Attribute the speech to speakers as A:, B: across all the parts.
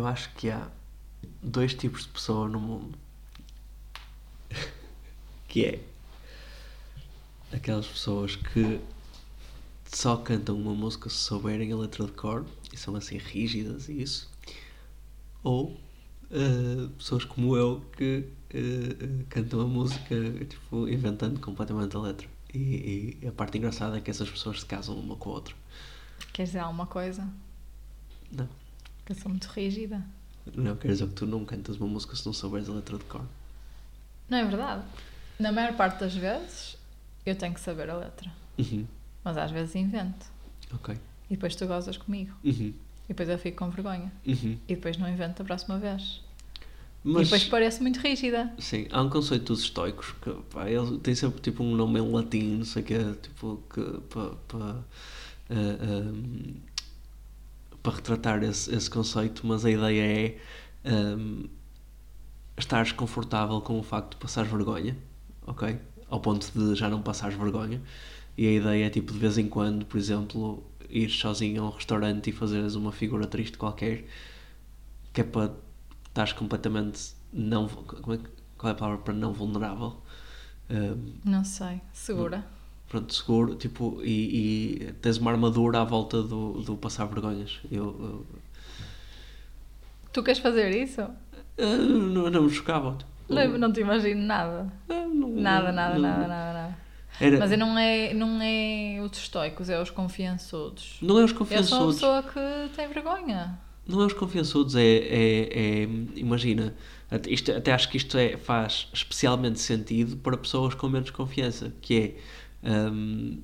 A: Eu acho que há dois tipos de pessoa no mundo. que é aquelas pessoas que só cantam uma música se souberem a letra de cor e são assim rígidas e isso. Ou uh, pessoas como eu que uh, cantam a música tipo, inventando completamente a letra. E, e, a parte engraçada é que essas pessoas se casam uma com a outra.
B: Queres dizer alguma coisa?
A: Não.
B: Eu sou muito rígida.
A: Não, quer dizer que tu não cantas uma música se não souberes a letra de cor.
B: Não é verdade. Na maior parte das vezes eu tenho que saber a letra.
A: Uhum.
B: Mas às vezes invento.
A: Ok.
B: E depois tu gozas comigo.
A: Uhum.
B: E depois eu fico com vergonha.
A: Uhum.
B: E depois não invento da próxima vez.
A: Mas,
B: E depois parece muito rígida.
A: sim, há um conceito dos estoicos que pá, ele tem sempre tipo um nome em latim, não sei o que é, tipo, que para pa, ehm, para retratar esse, esse conceito, mas a ideia é ehm, estares confortável com o facto de passares vergonha, ok? Ao ponto de já não passares vergonha. E a ideia é tipo de vez em quando, por exemplo, ir sozinho a um restaurante e fazeres uma figura triste qualquer, que é para estás completamente não. Como é, qual é a palavra para não vulnerável? Ehm,
B: Não sei. Segura.
A: Pronto, seguro, tipo, e, e tens uma armadura à volta do, do passar vergonhas. Eu, eu,
B: Tu queres fazer isso?
A: eu não, não me chocava.
B: Não, não te imagino nada.
A: Eu não-
B: Nada, nada, nada, nada, nada.
A: Era,
B: Mas não é, não é os estoicos, é os confiançudos.
A: não é os
B: Eu sou uma
A: confiançudos.
B: pessoa que tem vergonha.
A: Não é os confiançudos, é, é, é- imagina, até- isto, até acho que isto é, faz especialmente sentido para pessoas com menos confiança, que é hum,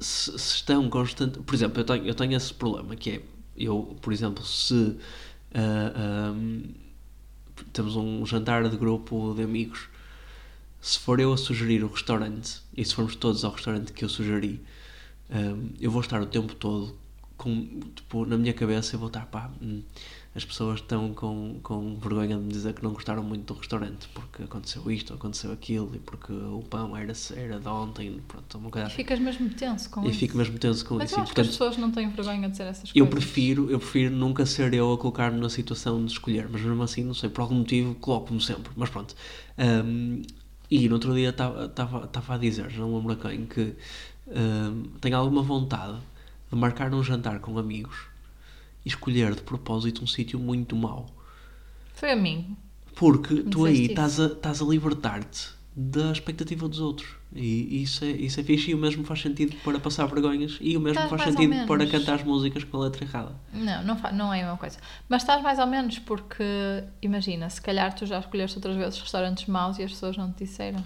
A: se, se estão constante, por exemplo, eu tenho, eu tenho esse problema, que é eu, por exemplo, se ah, hum, temos um jantar de grupo de amigos, se for eu a sugerir o restaurante, e se formos todos ao restaurante que eu sugeri, hum, eu vou estar o tempo todo com, tipo, na minha cabeça eu vou estar, pá, hum, as pessoas estão com, com vergonha de me dizer que não gostaram muito do restaurante porque aconteceu isto, aconteceu aquilo e porque o pão era, era de ontem, pronto, uma coisa
B: E
A: assim.
B: ficas mesmo tenso com
A: E
B: isso.
A: fico mesmo tenso com
B: Mas
A: isso.
B: eu
A: E,
B: acho que as
A: portanto,
B: pessoas não têm vergonha de dizer essas
A: eu
B: coisas.
A: prefiro, eu prefiro nunca ser eu a colocar-me na situação de escolher, mas mesmo assim, não sei, por algum motivo coloco-me sempre, mas pronto. Hum, e no outro dia estava a dizer, já não lembro a quem, que hum, tenho alguma vontade de marcar um jantar com amigos e escolher de propósito um sítio muito mau.
B: Foi a mim.
A: Porque
B: Me
A: tu aí estás a, estás a libertar-te da expectativa dos outros. E isso é, isso é fixe e o mesmo faz sentido para passar vergonhas e o mesmo
B: Estás
A: faz sentido para cantar as músicas com a letra errada.
B: Não, não, não é a mesma coisa. Mas estás mais ou menos porque, imagina, se calhar tu já escolheste outras vezes restaurantes maus e as pessoas não te disseram.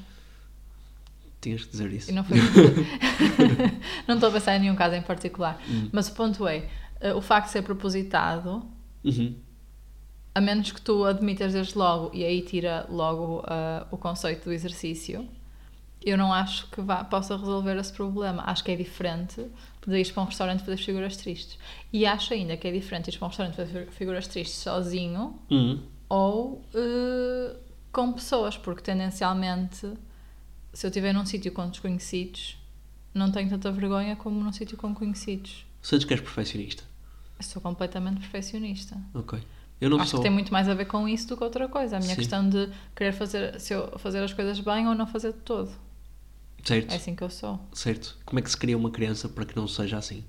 A: Tinhas que dizer isso.
B: E não foi. não estou a pensar em nenhum caso em particular.
A: Hum.
B: Mas o ponto é, o facto de ser propositado,
A: Uhum.
B: a menos que tu admitas desde logo, e aí tira logo ah, o conceito do exercício, eu não acho que vá, possa resolver esse problema. Acho que é diferente de ir para um restaurante fazer figuras tristes. E acho ainda que é diferente ir para um restaurante fazer figuras tristes sozinho
A: Uhum.
B: ou eh, com pessoas, porque tendencialmente, se eu estiver num sítio com desconhecidos, não tenho tanta vergonha como num sítio com conhecidos.
A: Sentes que és perfeccionista?
B: Eu sou completamente perfeccionista.
A: Ok. Eu não
B: Acho
A: sou.
B: que tem muito mais a ver com isso do que outra coisa. A minha
A: Sim.
B: questão de querer fazer, se eu fazer as coisas bem ou não fazer de todo.
A: Certo,
B: É assim que eu sou.
A: certo. Como é que se cria uma criança para que não seja assim?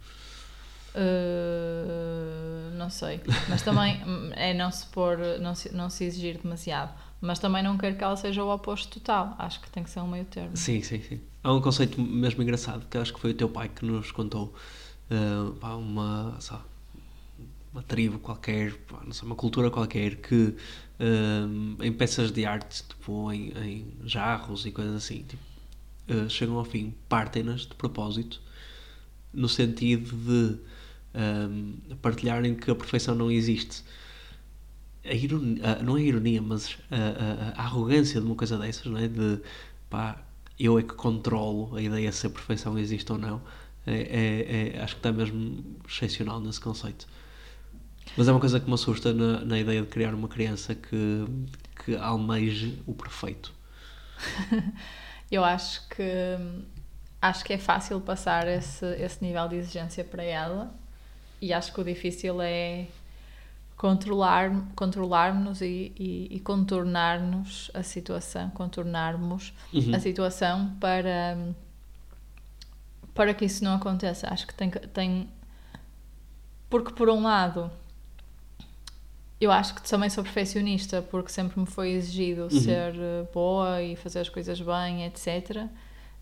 B: Uh, não sei. Mas também é não se pôr, não se, não se exigir demasiado. Mas também não quero que ela seja o oposto total. Acho que tem que ser um meio termo.
A: Sim, sim, sim. Há um conceito mesmo engraçado que acho que foi o teu pai que nos contou. Ah, pá, uma, uma tribo qualquer, pá, não sei, uma cultura qualquer que ah, em peças de arte, tipo em, em jarros e coisas assim, tipo, ah, chegam ao fim, partem-nas de propósito, no sentido de ah, partilharem que a perfeição não existe. A ironia, não é ironia, mas a, a- a arrogância de uma coisa dessas, não é? De pá, eu é que controlo a ideia se a perfeição existe ou não. É, é- é- acho que está mesmo excepcional nesse conceito. Mas é uma coisa que me assusta na, na ideia de criar uma criança que, que almeje o perfeito.
B: Eu acho que acho que é fácil passar esse, esse nível de exigência para ela e acho que o difícil é controlar, controlarmos e, e, e contornar-nos a situação, contornarmos
A: Uhum.
B: a situação para, para que isso não aconteça. Acho que tem, tem. Porque, por um lado, eu acho que também sou perfeccionista, porque sempre me foi exigido
A: Uhum.
B: ser eh, boa e fazer as coisas bem, etc.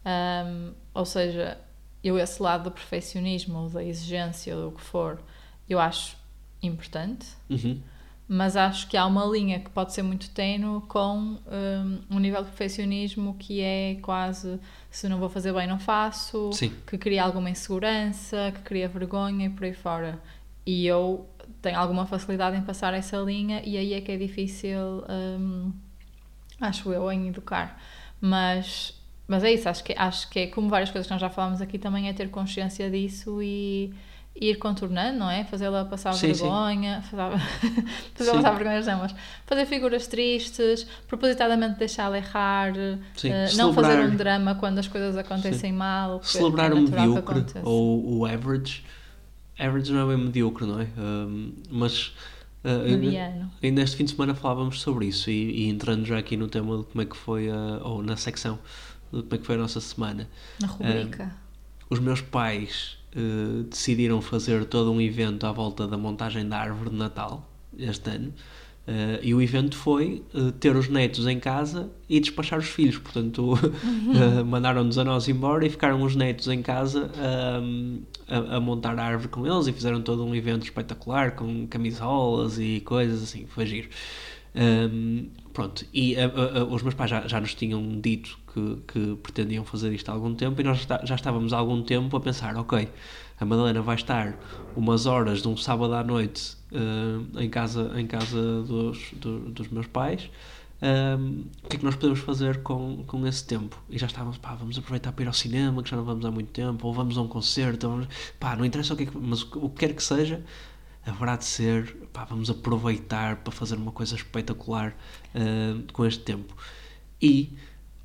B: Um, ou seja, eu, esse lado do perfeccionismo, ou da exigência, ou do que for, eu acho importante
A: Uhum.
B: Mas acho que há uma linha que pode ser muito ténue com um, um nível de perfeccionismo que é quase se não vou fazer bem não faço,
A: Sim.
B: que cria alguma insegurança, que cria vergonha e por aí fora. E eu tenho alguma facilidade em passar essa linha e aí é que é difícil, um, acho eu, em educar. Mas, mas é isso, acho que, acho que é como várias coisas que nós já falámos aqui também é ter consciência disso e ir contornando, não é? Fazê-la passar
A: Sim, sim.
B: vergonha,
A: Sim.
B: passar vergonhas não, mas fazer figuras tristes, propositadamente deixá-la errar,
A: Sim.
B: eh, não fazer um drama quando as coisas acontecem mal, que-
A: celebrar
B: é
A: o
B: aconteça.
A: ou o average. Average não é bem medíocre, não é? Um, mas uh, ainda, este fim de semana falávamos sobre isso e, e entrando já aqui no tema de como é que foi, a, ou na secção de como é que foi a nossa semana.
B: Na rubrica.
A: Os meus pais uh, decidiram fazer todo um evento à volta da montagem da árvore de Natal este ano. Uh, e o evento foi uh, ter os netos em casa e despachar os filhos. Portanto, uh, mandaram-nos a nós embora e ficaram os netos em casa um, a, a montar a árvore com eles e fizeram todo um evento espetacular com camisolas e coisas assim. Foi giro. Um, pronto, e os meus pais já, já nos tinham dito que, que pretendiam fazer isto há algum tempo e nós já estávamos há algum tempo a pensar: ok, a Madalena vai estar umas horas de um sábado à noite uh, em casa, em casa dos, do- dos meus pais. Um, o que é que nós podemos fazer com, com esse tempo? E já estávamos, pá, vamos aproveitar para ir ao cinema, que já não vamos há muito tempo, ou vamos a um concerto, vamos- pá, não interessa o que é que, mas o que quer que seja, haverá de ser, pá, vamos aproveitar para fazer uma coisa espetacular uh, com este tempo. E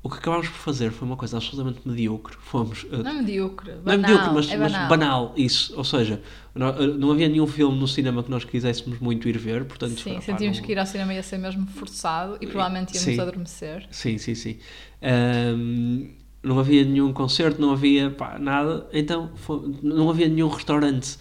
A: o que acabámos por fazer foi uma coisa absolutamente medíocre. Fomos. uh,
B: Não é medíocre, banal,
A: não é medíocre, mas,
B: é
A: mas
B: banal.
A: banal, isso. Ou seja, não, uh, não havia nenhum filme no cinema que nós quiséssemos muito ir ver, portanto.
B: Sim, sentíamos
A: não-
B: que ir ao cinema ia ser mesmo forçado e provavelmente íamos
A: Sim.
B: adormecer.
A: Sim, sim, sim. Ahm, não havia nenhum concerto, não havia pá, nada, então fo- não havia nenhum restaurante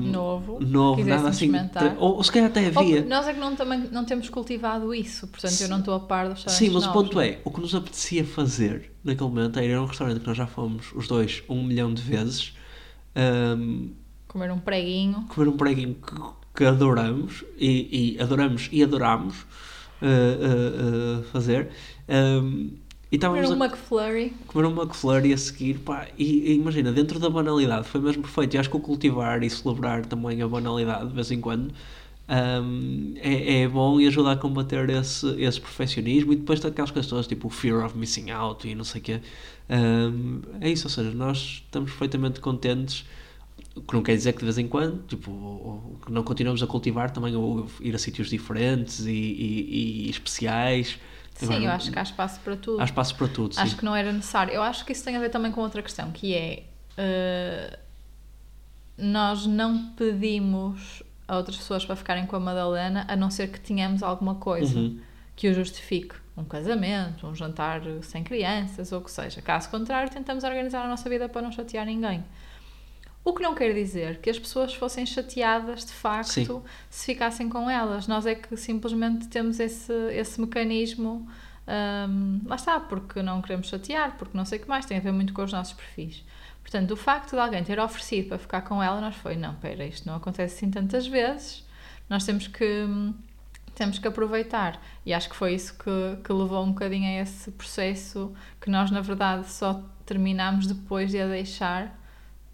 B: Novo,
A: novo nada assim. Ou, ou se calhar até
B: Ou-
A: havia.
B: nós é que não, também, não temos cultivado isso, portanto eu não estou a par dos
A: Sim, mas o
B: novos,
A: ponto
B: não
A: é, o que nos apetecia fazer naquele momento era ir a um restaurante que nós já fomos, os dois, um milhão de vezes, ahm,
B: Comer um preguinho.
A: comer um preguinho que, que adoramos e, e adoramos e adorámos ah, ah, ah, fazer. ahm, e
B: Comer um
A: a
B: McFlurry.
A: comer um McFlurry a seguir, pá, e, e imagina, dentro da banalidade, foi mesmo perfeito. E acho que o cultivar e celebrar também a banalidade de vez em quando hum, é, é bom e ajuda a combater esse, esse perfeccionismo. E depois daquelas todas, tipo o fear of missing out e não sei o quê. Hum, é isso, ou seja, nós estamos perfeitamente contentes. Que não quer dizer que de vez em quando, tipo, que não continuamos a cultivar também, ou ir a sítios diferentes e, e- e especiais.
B: Sim,
A: Agora,
B: eu acho que há espaço para tudo.
A: há espaço para tudo, sim.
B: Acho que não era necessário. Eu acho que isso tem a ver também com outra questão, que é eh, nós não pedimos a outras pessoas para ficarem com a Madalena a não ser que tenhamos alguma coisa
A: Uhum.
B: que o justifique. Um casamento, um jantar sem crianças, ou o que seja. Caso contrário, tentamos organizar a nossa vida para não chatear ninguém. O que não quer dizer que as pessoas fossem chateadas de facto
A: Sim.
B: se ficassem com elas. Nós é que simplesmente temos esse, esse mecanismo. hum, lá está, porque não queremos chatear, porque não sei o que mais, tem a ver muito com os nossos perfis. Portanto, o facto de alguém ter oferecido para ficar com ela, nós foi, não, pera, isto não acontece assim tantas vezes, nós temos que, temos que aproveitar. E acho que foi isso que, que levou um bocadinho a esse processo que nós, na verdade, só terminámos depois de a deixar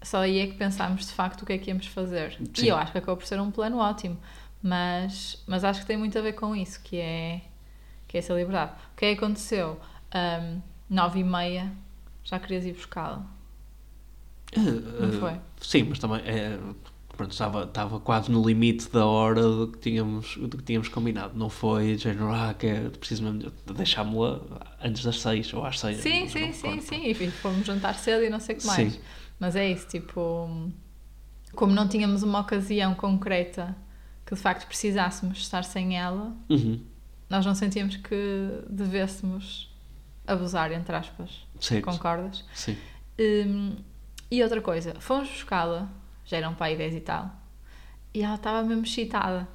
B: só aí é que pensámos de facto o que é que íamos fazer.
A: Sim.
B: E eu acho que acabou por ser um plano ótimo, mas, mas acho que tem muito a ver com isso, que é, que é essa liberdade. O que é que aconteceu? Um, nove e meia, já querias ir buscá-la, não
A: Uh,
B: foi?
A: Sim, mas também é, pronto, estava, estava quase no limite da hora do que tínhamos, do que tínhamos combinado. Não foi de género, ah, que é preciso mesmo deixámos-la antes das seis ou às seis.
B: Sim, sim, sim, sim. Enfim, fomos jantar cedo e não sei o que mais.
A: Sim.
B: Mas é isso, tipo, como não tínhamos uma ocasião concreta que de facto precisássemos estar sem ela,
A: Uhum.
B: nós não sentíamos que devêssemos abusar, entre aspas.
A: Certo.
B: Concordas?
A: Sim.
B: Hum, e outra coisa, fomos buscá-la, já eram pai 10 e tal, e ela estava mesmo excitada.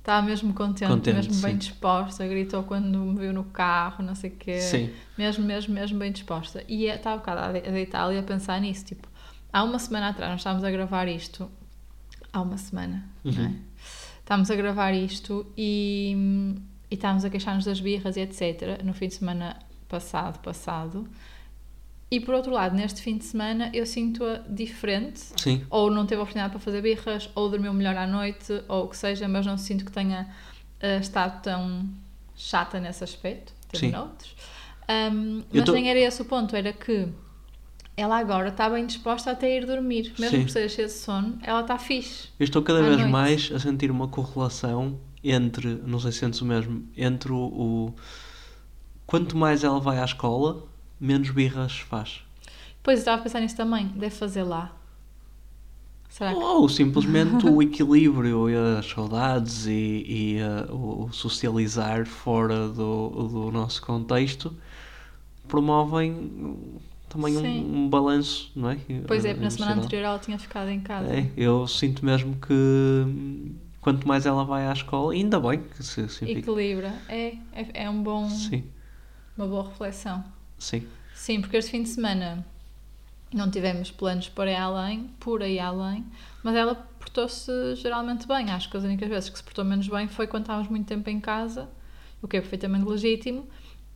B: Estava mesmo contente,
A: Contente,
B: mesmo bem
A: sim.
B: disposta, gritou quando me viu no carro, não sei o quê.
A: Sim.
B: Mesmo, mesmo, mesmo bem disposta. E estava um bocado a de- a deitá-la e a pensar nisso, tipo, há uma semana atrás, nós estávamos a gravar isto, há uma semana, não é?
A: Uhum.
B: Estávamos a gravar isto e, e estávamos a queixar-nos das birras e etc. no fim de semana passado, passado. E por outro lado, neste fim de semana eu sinto-a diferente,
A: Sim.
B: ou não teve oportunidade para fazer birras, ou dormiu melhor à noite, ou o que seja, mas não sinto que tenha eh, estado tão chata nesse aspecto. Teve
A: Sim.
B: noutros. Um, mas
A: tô-
B: nem era esse o ponto, era que ela agora está bem disposta até ir dormir. Mesmo
A: Sim.
B: por ser cheia de sono, ela está fixe.
A: Eu estou cada vez
B: noite.
A: mais a sentir uma correlação entre, não sei se sentes o mesmo, entre o, o- quanto mais ela vai à escola, menos birras faz.
B: Pois eu estava a pensar nisso também, deve fazer lá. Será que.
A: Ou simplesmente o equilíbrio e as saudades e, e, uh, o socializar fora do, do nosso contexto promovem também um, um balanço, não é?
B: Pois é,
A: Uh,
B: na semana anterior ela tinha ficado em casa.
A: É, eu sinto mesmo que hum, quanto mais ela vai à escola, ainda bem que se significa.
B: Equilibra. É, é, é um bom,
A: Sim,
B: uma boa reflexão.
A: Sim,
B: Sim, porque este fim de semana não tivemos planos para ir além, por aí além, mas ela portou-se geralmente bem. Acho que as únicas vezes que se portou menos bem foi quando estávamos muito tempo em casa, o que é perfeitamente legítimo.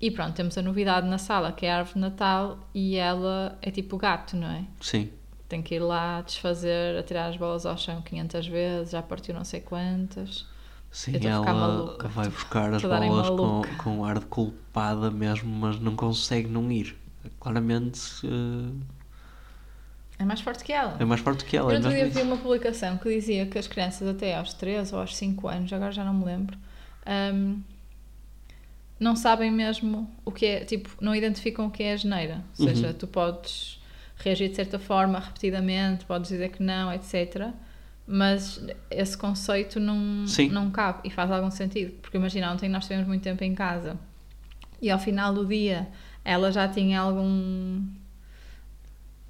B: E pronto, temos a novidade na sala, que é a árvore de Natal, e ela é tipo gato, não é?
A: sim.
B: Tem que ir lá desfazer, atirar as bolas ao chão 500 vezes, já partiu não sei quantas.
A: Sim, ela vai buscar as bolas com, com ar de culpada mesmo, mas não consegue não ir. Claramente uh,
B: É mais forte que ela.
A: é mais forte que ela.
B: Eu
A: É
B: outro dia
A: mesmo
B: vi uma publicação que dizia que as crianças até aos 3 ou aos 5 anos, agora já não me lembro, hum, não sabem mesmo o que é, tipo, não identificam o que é a geneira. Ou seja,
A: Uhum.
B: tu podes reagir de certa forma repetidamente, podes dizer que não, etc. Mas esse conceito não,
A: Sim.
B: não cabe e faz algum sentido. Porque imagina, ontem nós tivemos muito tempo em casa e ao final do dia ela já tinha algum.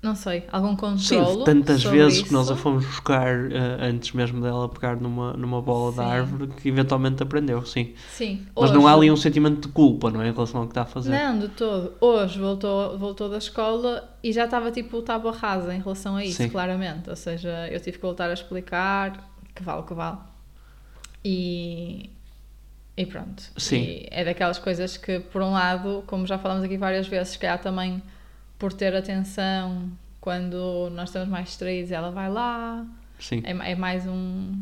B: Não sei, algum
A: Sim,
B: controle.
A: tantas
B: sobre
A: vezes
B: isso.
A: que nós a fomos buscar uh, antes mesmo dela pegar numa, numa bola da
B: Sim.
A: árvore que eventualmente aprendeu, sim.
B: Sim.
A: Mas não há ali um sentimento de culpa, não é? Em relação ao que está a fazer.
B: Não, de todo. Hoje voltou, voltou da escola e já estava tipo tábua rasa em relação a isso,
A: Sim.
B: claramente. Ou seja, eu tive que voltar a explicar que vale que vale. E, e pronto.
A: Sim.
B: E é daquelas coisas que, por um lado, como já falamos aqui várias vezes, se calhar também por ter atenção quando nós estamos mais distraídos, ela vai lá.
A: Sim.
B: É, é mais um,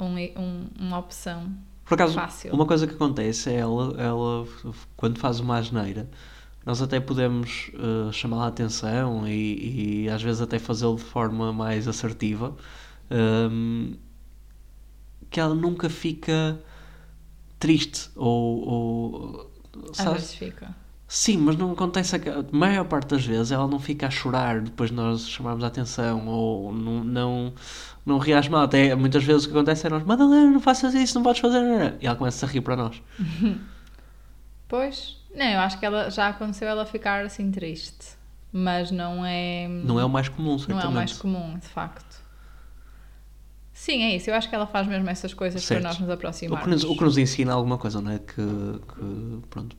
B: um, um- uma opção.
A: Por acaso,
B: Fácil.
A: uma coisa que acontece é ela, ela quando faz uma asneira, nós até podemos eh, chamar a atenção e, e às vezes até fazê-lo de forma mais assertiva, ehm, que ela nunca fica triste ou, ou
B: Às
A: sabes?
B: vezes fica.
A: Sim, mas não acontece. A maior parte das vezes ela não fica a chorar depois de nós chamarmos a atenção ou não, não, não reage mal. Até muitas vezes o que acontece é nós, Madalena, não faças isso, não podes fazer. E ela começa a rir para nós.
B: Pois, não, eu acho que ela já aconteceu ela ficar assim triste, mas não é
A: Não é o mais comum,
B: não
A: certamente.
B: é o mais comum, de facto. Sim, é isso. Eu acho que ela faz mesmo essas coisas
A: Certo.
B: para nós nos
A: O
B: aproximarmos.
A: que, nos, o que nos ensina alguma coisa, não é? Que, que pronto,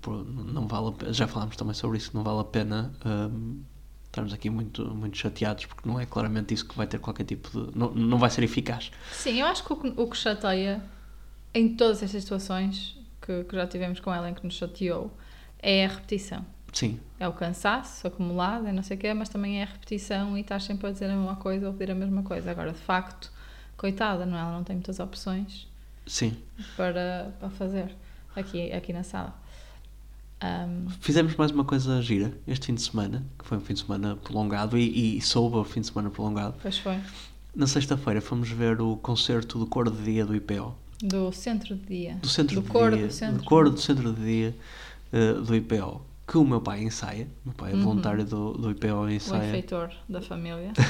A: não vale pena, já falámos também sobre isso, não vale a pena hum, estarmos aqui muito, muito chateados, porque não é claramente isso que vai ter qualquer tipo de. Não, não vai ser eficaz.
B: Sim, eu acho que o, que o que chateia em todas estas situações que, que já tivemos com ela em que nos chateou é a repetição.
A: Sim,
B: É o cansaço acumulado, é não sei o quê, mas também é a repetição e estás sempre a dizer a mesma coisa ou a pedir a mesma coisa. Agora, de facto, coitada, não é? Ela não tem muitas opções
A: sim.
B: para, para fazer aqui, aqui na sala. Ahm,
A: Fizemos mais uma coisa gira este fim de semana, que foi um fim de semana prolongado e, e soube o fim de semana prolongado.
B: pois foi.
A: Na sexta-feira fomos ver o concerto do coro de dia do IPO.
B: Do centro de dia.
A: Do centro
B: do
A: de
B: coro
A: dia.
B: do centro.
A: do coro do centro de dia eh, do IPO. Que o meu pai ensaia. O meu pai é
B: Uhum.
A: voluntário do, do IPO e
B: O
A: ensaia.
B: efeitor da família.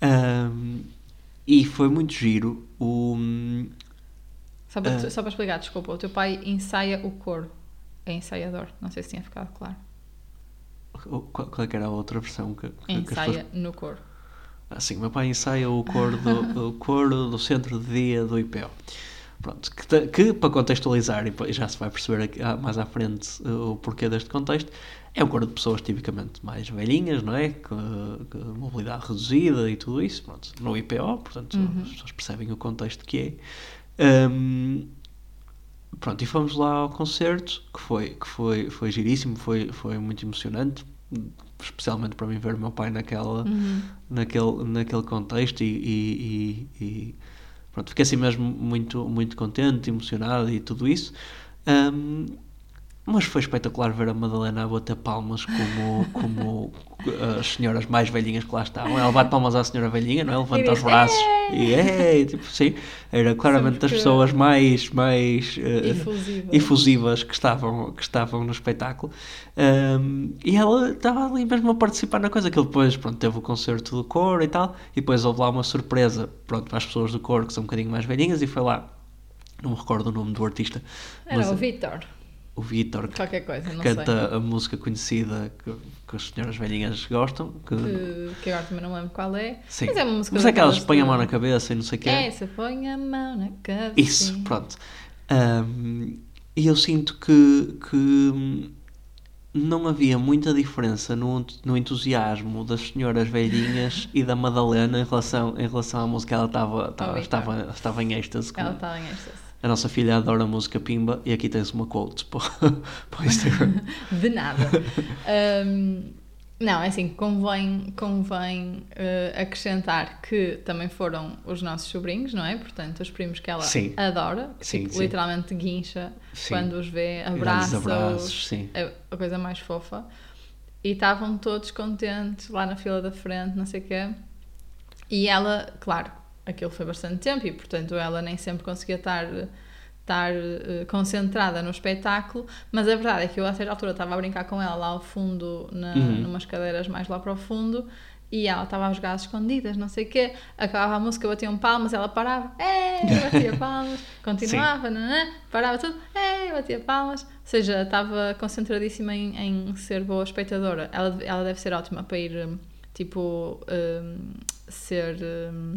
A: E foi muito giro o.
B: Só para,
A: Ah.
B: só para explicar, desculpa, o teu pai ensaia o coro. É ensaiador, não sei se tinha ficado claro.
A: Qual, qual é que era a outra versão que, que, que pessoas
B: Ensaia no coro.
A: Assim, o meu pai ensaia o coro do, o coro do centro de dia do IPO. Pronto, que, que, para contextualizar, e já se vai perceber aqui, ah, mais à frente uh, o porquê deste contexto, é um coro de pessoas tipicamente mais velhinhas, não é? Com, com mobilidade reduzida e tudo isso, pronto, no IPO, portanto as pessoas percebem o contexto que é. Um, pronto, e fomos lá ao concerto, que foi, que foi, foi giríssimo, foi, foi muito emocionante, especialmente para mim ver o meu pai naquela, naquele, naquele contexto e, e, e- e, pronto, fiquei assim mesmo muito, muito contente, emocionado e tudo isso. Um, mas foi espetacular ver a Madalena a bater palmas como, como as senhoras mais velhinhas que lá estavam. Ela bate palmas à senhora velhinha, não é? Levanta os braços e é, tipo, sim. Era claramente das pessoas mais, mais eh,
B: Efusivas.
A: que estavam, que estavam no espetáculo. Um, e ela estava ali mesmo a participar na coisa. Que depois pronto, teve o concerto do coro e tal. E depois houve lá uma surpresa pronto, para as pessoas do coro que são um bocadinho mais velhinhas. E foi lá, não me recordo o nome do artista,
B: Era
A: mas
B: o Vitor.
A: O Vitor, que
B: coisa,
A: canta a música conhecida que, que as senhoras velhinhas gostam. Que,
B: sei. Que, que agora também não lembro qual é.
A: sim.
B: Mas é uma música
A: Mas é que elas põem a mão na cabeça e não sei o que
B: É, você põe a mão na cabeça.
A: Isso, pronto. Ahm, e eu sinto que, que não havia muita diferença no, no entusiasmo das senhoras velhinhas e da Madalena em relação, em relação à música. Ela estava, estava, estava, estava em êxtase.
B: Ela está em êxtase.
A: A nossa filha adora a música Pimba e aqui tens uma quote para, para o Instagram.
B: De nada. Ahm, não, é assim, convém, convém eh, acrescentar que também foram os nossos sobrinhos, não é? Portanto, os primos que ela
A: Sim.
B: adora, que
A: Sim,
B: tipo,
A: sim.
B: literalmente guincha quando os vê, abraça-os.
A: abraços, sim.
B: É a coisa mais fofa. E estavam todos contentes lá na fila da frente, não sei o quê. E ela, claro, aquilo foi bastante tempo e, portanto, ela nem sempre conseguia estar, estar eh, concentrada no espetáculo. Mas a verdade é que eu, a certa altura, estava a brincar com ela lá ao fundo, na,
A: Uhum.
B: numas cadeiras mais lá para o fundo. E ela estava a jogar às escondidas, não sei o quê. Acabava a música, batiam palmas, ela parava, é, batia palmas, continuava, nanã, parava tudo, é, batia palmas. Ou seja, estava concentradíssima em, em ser boa espectadora. Ela, ela deve ser ótima para ir, tipo, hum, ser hum,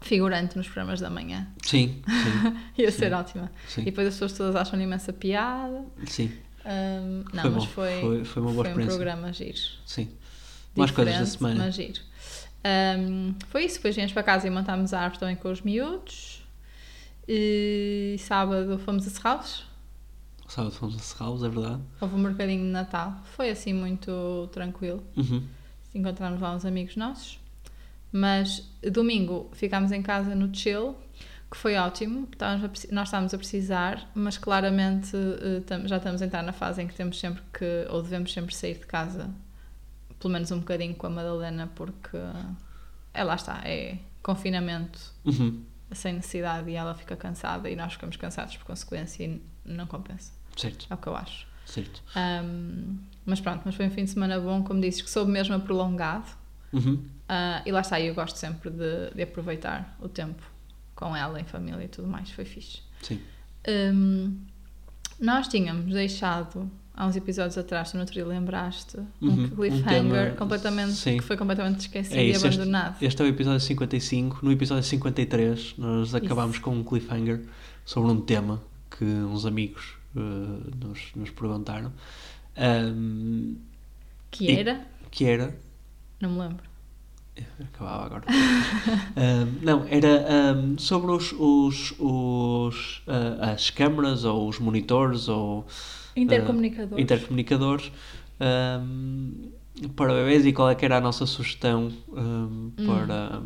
B: figurante nos programas da manhã.
A: Sim, sim,
B: Ia ser ótima.
A: sim.
B: E depois as pessoas todas acham imensa piada.
A: sim,
B: Hum, não,
A: Foi
B: mas
A: bom,
B: foi,
A: foi- foi uma boa
B: um
A: experiência.
B: programa giro
A: sim. Mais coisas da semana.
B: Mas giro. Um, foi isso, depois viemos para casa e montámos a árvore também com os miúdos. E sábado fomos a Serralves.
A: Sábado fomos a Serralves, é verdade.
B: Houve um mercadinho de Natal. Foi assim muito tranquilo.
A: Uhum.
B: Encontramos lá uns amigos nossos. Mas domingo ficámos em casa no chill, que foi ótimo. Estávamos nós estávamos a precisar, mas claramente eh, já estamos a entrar na fase em que temos sempre que, ou devemos sempre sair de casa, pelo menos um bocadinho com a Madalena, porque é lá está, é confinamento
A: Uhum.
B: sem necessidade e ela fica cansada e nós ficamos cansados por consequência e não compensa.
A: Certo,
B: É o que eu acho.
A: certo.
B: Ahm, mas pronto, mas foi um fim de semana bom, como dizes, que soube mesmo a prolongado.
A: Uhum.
B: Ah, e lá está, eu gosto sempre de, de aproveitar o tempo com ela, em família e tudo mais, foi fixe.
A: Sim.
B: Hum, nós tínhamos deixado há uns episódios atrás, tu no dia lembraste,
A: Uhum,
B: um
A: um
B: cliffhanger
A: tema-
B: completamente,
A: sim.
B: que foi completamente esquecido
A: É
B: e
A: isso, este,
B: abandonado.
A: este é o episódio 55. No episódio 53, nós acabámos com um cliffhanger sobre um tema que uns amigos eh, nos, nos perguntaram. Ahm,
B: Que
A: e-
B: era?
A: que era.
B: Não me lembro.
A: Acabava agora. Ahm, não, era ahm, sobre os, os, os, ah, as câmaras ou os monitores ou ah, intercomunicadores ahm, para bebês e qual é que era a nossa sugestão
B: Hum.
A: para,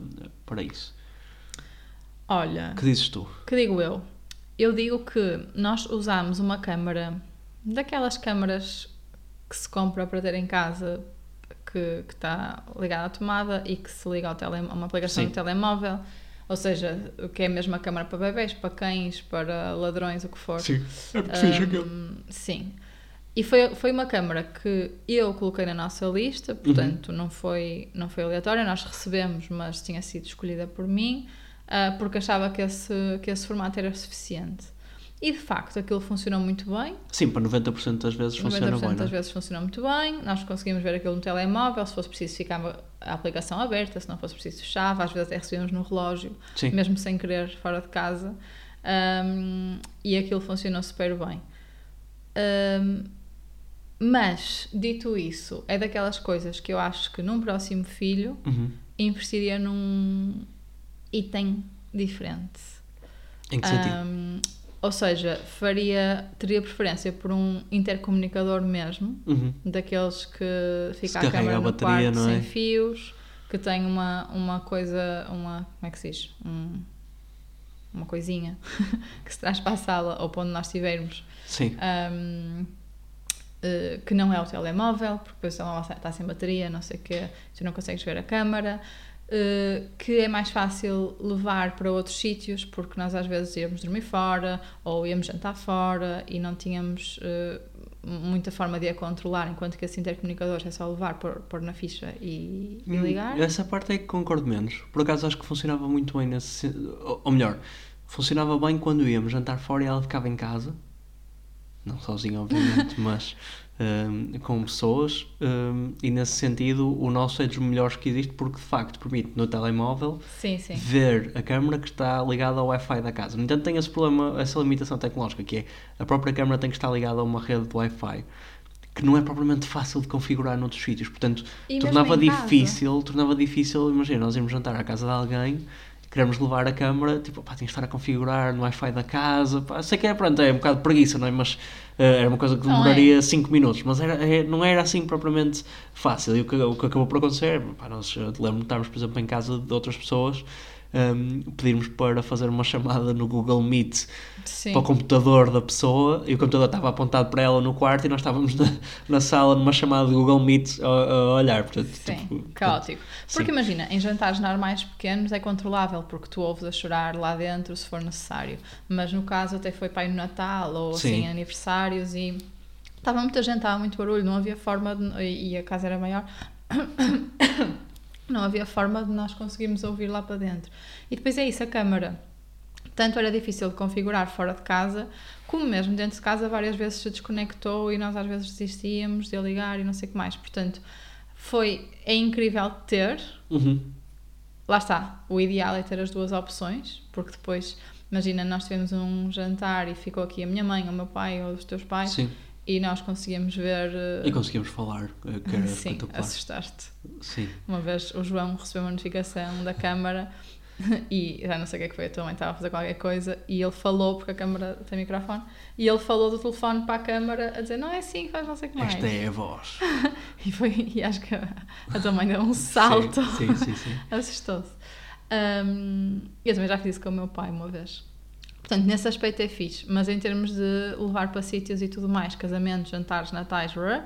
A: para isso.
B: Olha,
A: que dizes tu?
B: que digo eu? Eu digo que nós usámos uma câmara, daquelas câmaras que se compra para ter em casa, que, que está ligada à tomada e que se liga ao tele, a uma aplicação
A: Sim.
B: do telemóvel. Ou seja, o que é mesmo a câmara para bebês, para cães, para ladrões, o que for.
A: Sim, é
B: Ahm, sim. e foi, foi uma câmara que eu coloquei na nossa lista, portanto
A: Uhum.
B: não, foi, não foi aleatória, nós recebemos, mas tinha sido escolhida por mim, ah, porque achava que esse, que esse formato era suficiente. E de facto aquilo funcionou muito bem,
A: Sim, para 90% das vezes
B: 90%
A: funciona bem, não
B: das
A: é?
B: vezes funcionou muito bem, nós conseguimos ver aquilo no telemóvel, se fosse preciso ficava a aplicação aberta, se não fosse preciso fechava, às vezes até recebíamos no relógio,
A: Sim.
B: mesmo sem querer, fora de casa, Ahm, e aquilo funcionou super bem. Ahm, mas, dito isso, é daquelas coisas que eu acho que num próximo filho
A: Uhum.
B: investiria num item diferente.
A: Em que sentido?
B: Ahm, ou seja, faria, teria preferência por um intercomunicador mesmo,
A: Uhum.
B: daqueles que
A: Se
B: fica a
A: carrega
B: câmera
A: a
B: no
A: bateria,
B: quarto
A: é?
B: sem fios, que tem uma, uma coisa, uma, como é que se diz? Um- uma coisinha que se traz para a sala ou para onde nós estivermos,
A: Sim.
B: ahm, eh, que não é o telemóvel, porque depois o telemóvel está sem bateria, não sei o quê, tu não consegues ver a câmara, eh, que é mais fácil levar para outros sítios, porque nós às vezes íamos dormir fora ou íamos jantar fora e não tínhamos eh, muita forma de a controlar, enquanto que esse intercomunicador é só levar, pôr, pôr na ficha e, e
A: Hum,
B: ligar.
A: Essa parte é que concordo menos. Por acaso acho que funcionava muito bem nesse. ou melhor, funcionava bem quando íamos jantar fora e ela ficava em casa. Não sozinha, obviamente, mas hum, com pessoas. hum, e nesse sentido, o nosso é dos melhores que existe porque de facto permite no telemóvel
B: Sim, sim.
A: ver a câmera que está ligada ao Wi-Fi da casa. No entanto, tem esse problema, essa limitação tecnológica, que é a própria câmera tem que estar ligada a uma rede de Wi-Fi, que não é propriamente fácil de configurar noutros sítios. Portanto,
B: E
A: tornava difícil, tornava difícil, imagina, nós íamos jantar à casa de alguém, queremos levar a câmera, tipo, pá, tem que estar a configurar no Wi-Fi da casa, pá, sei que é, pronto, é um bocado preguiça, não é? Mas eh, era uma coisa que
B: é.
A: demoraria 5 minutos, mas era, é- não era assim propriamente fácil. E o que, o que acabou por acontecer, pá, nós lembro de estarmos, por exemplo, em casa de outras pessoas, ehm, pedirmos para fazer uma chamada no Google Meet
B: Sim.
A: para o computador da pessoa e o computador estava apontado para ela no quarto e nós estávamos na, na sala numa chamada de Google Meet a, a olhar. Portanto,
B: Sim,
A: tipo,
B: caótico. Porque
A: Sim.
B: imagina, em jantares normais pequenos é controlável, porque tu ouves a chorar lá dentro se for necessário. Mas no caso até foi pai no Natal ou assim,
A: Sim.
B: aniversários e estava muita gente, estava muito barulho, não havia forma de, e a casa era maior. Não havia forma de nós conseguirmos ouvir lá para dentro. E depois é isso, a câmara. Tanto era difícil de configurar fora de casa, como mesmo dentro de casa várias vezes se desconectou e nós às vezes desistíamos de ligar e não sei o que mais. Portanto, foi, é incrível ter,
A: Uhum.
B: lá está, o ideal é ter as duas opções, porque depois, imagina, nós tivemos um jantar e ficou aqui a minha mãe, o meu pai ou os teus pais,
A: Sim.
B: E nós conseguimos ver...
A: E conseguimos falar, eh, que era
B: sim, assustaste.
A: Sim.
B: Uma vez o João recebeu uma notificação da câmara e já não sei o que é que foi, a tua mãe estava a fazer qualquer coisa e ele falou, porque a câmara tem microfone, e ele falou do telefone para a câmara a dizer não é assim, faz não sei o que mais.
A: Esta é a voz.
B: E, foi, e acho que a, tua mãe deu um salto,
A: Sim, sim, sim. sim.
B: assustou-se. Ahm, eu também já fiz isso com o meu pai uma vez. Portanto, nesse aspecto é fixe, mas em termos de levar para sítios e tudo mais, casamentos, jantares, natais, rrr,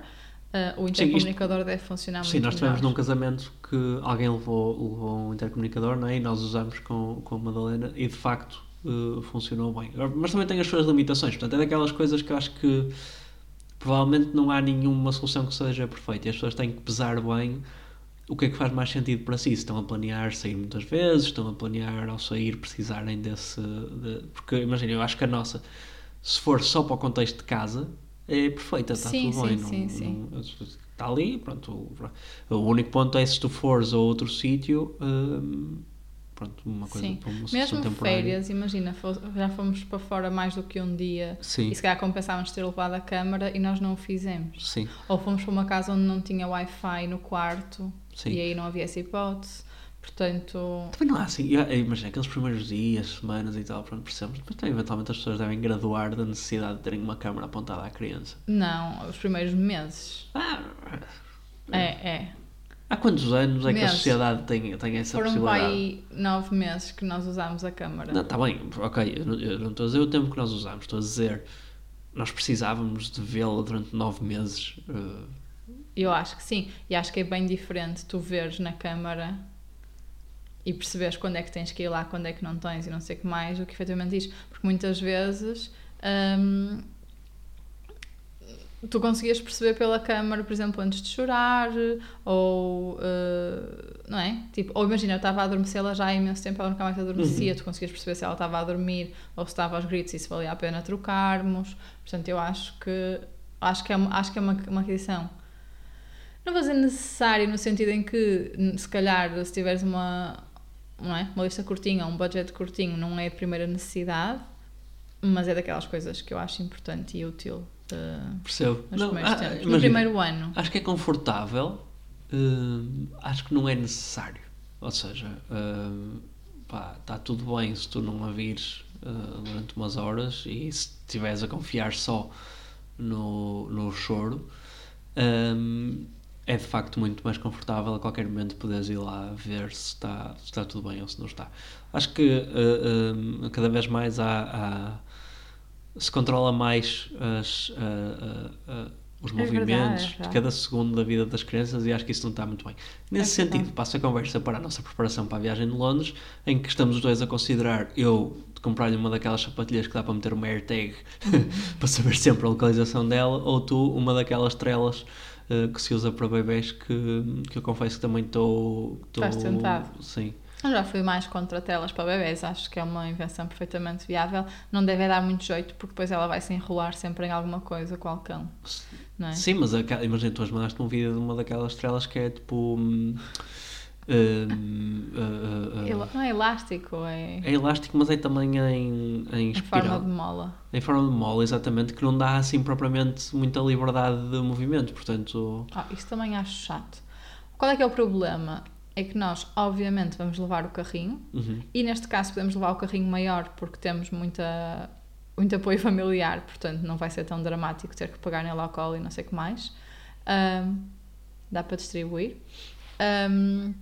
B: ah, o
A: isto-
B: intercomunicador deve funcionar
A: Sim,
B: muito
A: nós tivemos
B: melhor.
A: num casamento que alguém levou, levou um intercomunicador não é? e nós usamos com, com a Madalena e de facto eh, funcionou bem. Mas também tem as suas limitações, portanto é daquelas coisas que eu acho que provavelmente não há nenhuma solução que seja perfeita e as pessoas têm que pesar bem o que é que faz mais sentido para si. Se estão a planear sair muitas vezes, estão a planear ao sair precisarem desse. de- porque imagina, eu acho que a nossa, se for só para o contexto de casa, é perfeita, está
B: Sim,
A: tudo bem.
B: sim,
A: não-
B: sim, sim.
A: não- está ali, pronto. O, único ponto é se tu fores a outro sítio, hum, pronto, uma coisa
B: Sim.
A: para uma solução
B: Mesmo
A: temporária.
B: férias, imagina, já fomos para fora mais do que um dia
A: Sim,
B: e se calhar compensávamos ter levado a câmara e nós não o fizemos.
A: sim,
B: Ou fomos para uma casa onde não tinha Wi-Fi no quarto
A: sim.
B: e aí não havia essa hipótese. Portanto,
A: Também não há assim, imagino aqueles primeiros dias, semanas e tal, pronto, percebemos, mas também, eventualmente as pessoas devem graduar da necessidade de terem uma câmera apontada à criança.
B: não, os primeiros meses.
A: Ah,
B: É, é.
A: há quantos anos é que a sociedade tem, tem essa
B: Foram
A: possibilidade?
B: aí nove meses que nós usámos a câmara.
A: Não, está bem, ok, eu não, eu não estou a dizer o tempo que nós usámos, estou a dizer nós precisávamos de vê-la durante nove meses. eh,
B: Eu acho que sim. E acho que é bem diferente tu veres na câmara e perceberes quando é que tens que ir lá, quando é que não tens e não sei o que mais, do que efetivamente isto. Porque muitas vezes hum, tu conseguias perceber pela câmara, por exemplo, antes de chorar, ou. eh, não é? Tipo, ou imagina, eu estava a adormecer ela já há imenso tempo, ela nunca mais adormecia, tu conseguias perceber se ela estava a dormir ou se estava aos gritos e se valia a pena trocarmos. Portanto, eu acho que. Acho que é uma, acho que é uma, uma aquisição. Não vou dizer necessário no sentido em que, se calhar, se tiveres uma, não é? uma lista curtinha, um budget curtinho, não é a primeira necessidade, mas é daquelas coisas que eu acho importante e útil eh,
A: Percebo.
B: nos
A: Não, ah.
B: No
A: imagina,
B: primeiro ano.
A: Acho que é confortável, hum, acho que não é necessário. Ou seja, hum, pá, está tudo bem se tu não a vires uh, durante umas horas e se estiveres a confiar só no, no choro, hum, é de facto muito mais confortável a qualquer momento poderes ir lá ver se está, se está tudo bem ou se não está. Acho que uh, cada vez mais há, há- se controla mais as, uh, os
B: É
A: movimentos
B: verdade, é
A: de
B: verdade.
A: cada segundo da vida das crianças e acho que isso não está muito bem. Nesse
B: É
A: sentido, passo a conversa para a nossa preparação para a viagem de Londres, em que estamos os dois a considerar eu de comprar-lhe uma daquelas sapatilhas que dá para meter uma AirTag para saber sempre a localização dela, ou tu uma daquelas trelas eh, que se usa para bebés que, que eu confesso que também estou.
B: Estás tentado.
A: Sim.
B: Eu já fui mais contra telas para bebés, acho que é uma invenção perfeitamente viável. Não deve dar muito jeito, porque depois ela vai se enrolar sempre em alguma coisa com o cão, é?
A: Sim, mas aquela- imagina, tu hoje mandaste um vídeo de uma daquelas estrelas que é tipo. Uh, uh,
B: Não é elástico, é
A: é elástico, mas é também em, em
B: em forma
A: espiral.
B: de mola.
A: Em forma de mola, exatamente, que não dá assim propriamente muita liberdade de movimento, portanto.
B: Ah, isso também acho chato. Qual é que é o problema? É que nós, obviamente, vamos levar o carrinho,
A: uhum,
B: e neste caso podemos levar o carrinho maior porque temos muita, muito apoio familiar, portanto não vai ser tão dramático ter que pagar nele ao colo e não sei o que mais. Ahm, dá para distribuir. Ahm,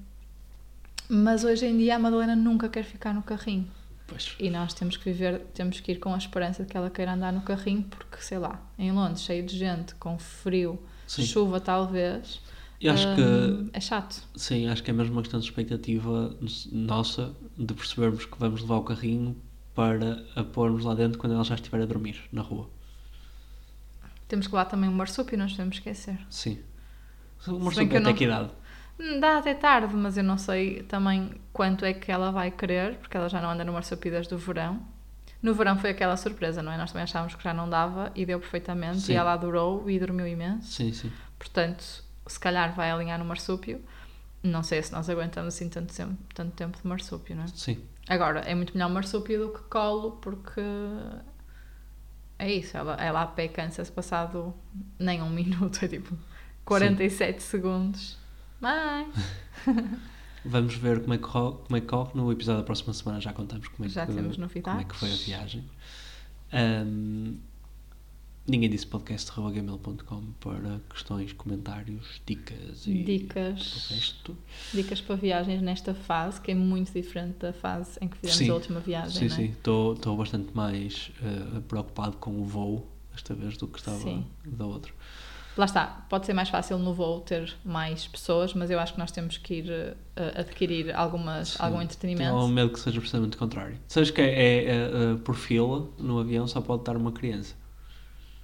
B: mas hoje em dia a Madalena nunca quer ficar no carrinho.
A: Pois.
B: E nós temos que viver, temos que ir com a esperança de que ela queira andar no carrinho, porque sei lá, em Londres, cheio de gente, com frio,
A: Sim.
B: chuva talvez,
A: Eu acho que.
B: ahm, é chato.
A: Sim, acho que é mesmo uma questão de expectativa nossa de percebermos que vamos levar o carrinho para a pormos lá dentro quando ela já estiver a dormir na rua.
B: Temos que lá também um marsúpio, não nos podemos esquecer.
A: Sim. O marsupio
B: que eu
A: até
B: não-
A: que idade?
B: Hum, Dá até tarde, mas eu não sei também quanto é que ela vai querer, porque ela já não anda no marsúpio desde o verão. No verão foi aquela surpresa, não é? Nós também achávamos que já não dava e deu perfeitamente
A: Sim.
B: e ela adorou e dormiu imenso.
A: Sim, sim.
B: Portanto, se calhar vai alinhar no marsúpio. Não sei se nós aguentamos assim tanto tempo, tanto tempo de marsúpio, não é?
A: Sim.
B: Agora, é muito melhor marsúpio do que colo, porque é isso, ela, ela a pé cansa-se passado nem um minuto, é tipo 47 segundos. Mãe!
A: Vamos ver como é, que corre, como é que corre. No episódio da próxima semana já contamos como é,
B: Já
A: que,
B: temos
A: como é que foi a viagem. Ahm, ninguém disse podcast.gmail.com para questões, comentários, dicas e
B: Dicas.
A: o resto.
B: Dicas para viagens nesta fase, que é muito diferente da fase em que fizemos
A: Sim.
B: a última viagem,
A: Sim,
B: é?
A: sim. Estou bastante mais eh, preocupado com o voo desta vez do que estava
B: Sim.
A: da outra.
B: Lá está, pode ser mais fácil no voo ter mais pessoas, mas eu acho que nós temos que ir eh, adquirir algumas,
A: Sim.
B: algum entretenimento.
A: algum medo que seja precisamente o contrário. Sabes que é, é, é, eh, por fila no avião só pode estar uma criança.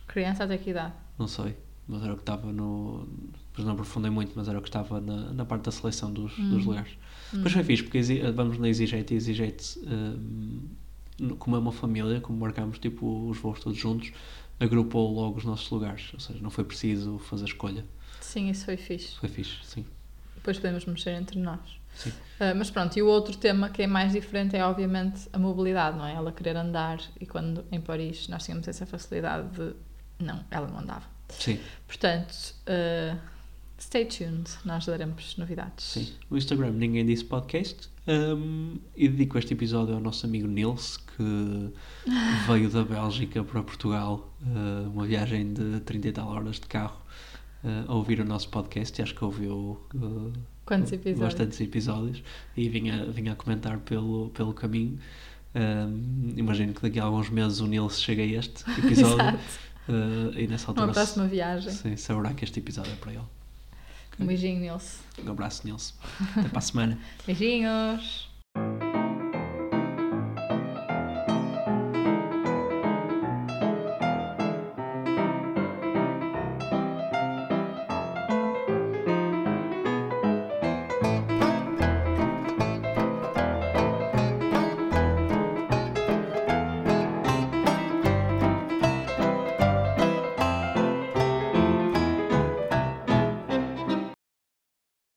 B: Criança até que idade?
A: Não sei, mas era o que estava no. Depois não aprofundei muito, mas era o que estava na, na parte da seleção dos,
B: Hum.
A: dos lugares. Depois foi fixe, porque exi- vamos na EasyJet e EasyJet, hum, no- como é uma família, como marcámos tipo, os voos todos juntos, agrupou logo os nossos lugares. Ou seja, não foi preciso fazer escolha.
B: Sim, isso foi fixe.
A: Foi fixe, sim.
B: Depois podemos mexer entre nós.
A: Sim.
B: Ah, mas pronto, e o outro tema que é mais diferente é obviamente a mobilidade, não é? Ela querer andar e quando em Paris nós tínhamos essa facilidade de. Não, ela não andava.
A: Sim,
B: Portanto, ah, stay tuned, nós daremos novidades.
A: sim. O Instagram Ninguém Disse Podcast. hum, e dedico este episódio ao nosso amigo Nils, que veio da Bélgica para Portugal, eh, uma viagem de 30 e tal horas de carro, eh, a ouvir o nosso podcast. E acho que ouviu eh,
B: Quantos episódios?
A: bastantes episódios e vinha, vinha a comentar pelo, pelo caminho. Hum, imagino que daqui a alguns meses o Nils chega a este episódio
B: Exato.
A: eh, e nessa altura
B: Uma próxima viagem.
A: sim, saberá que este episódio é para ele.
B: Um beijinho, Nilce.
A: Um abraço, Nils. Até para a semana.
B: Beijinhos!